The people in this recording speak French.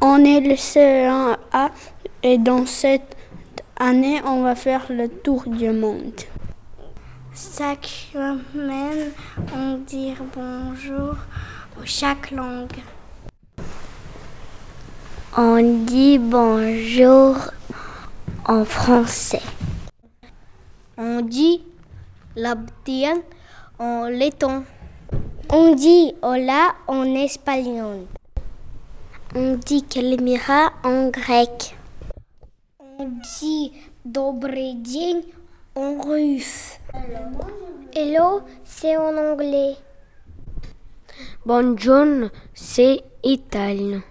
On est le CE1A et dans cette année, on va faire le tour du monde. Chaque semaine, on dit bonjour chaque langue. On dit bonjour en français. On dit labdien en letton. On dit hola en espagnol. On dit kalimira en grec. On dit добрый день en russe. Hello, c'est en anglais. Bonjour, c'est italien.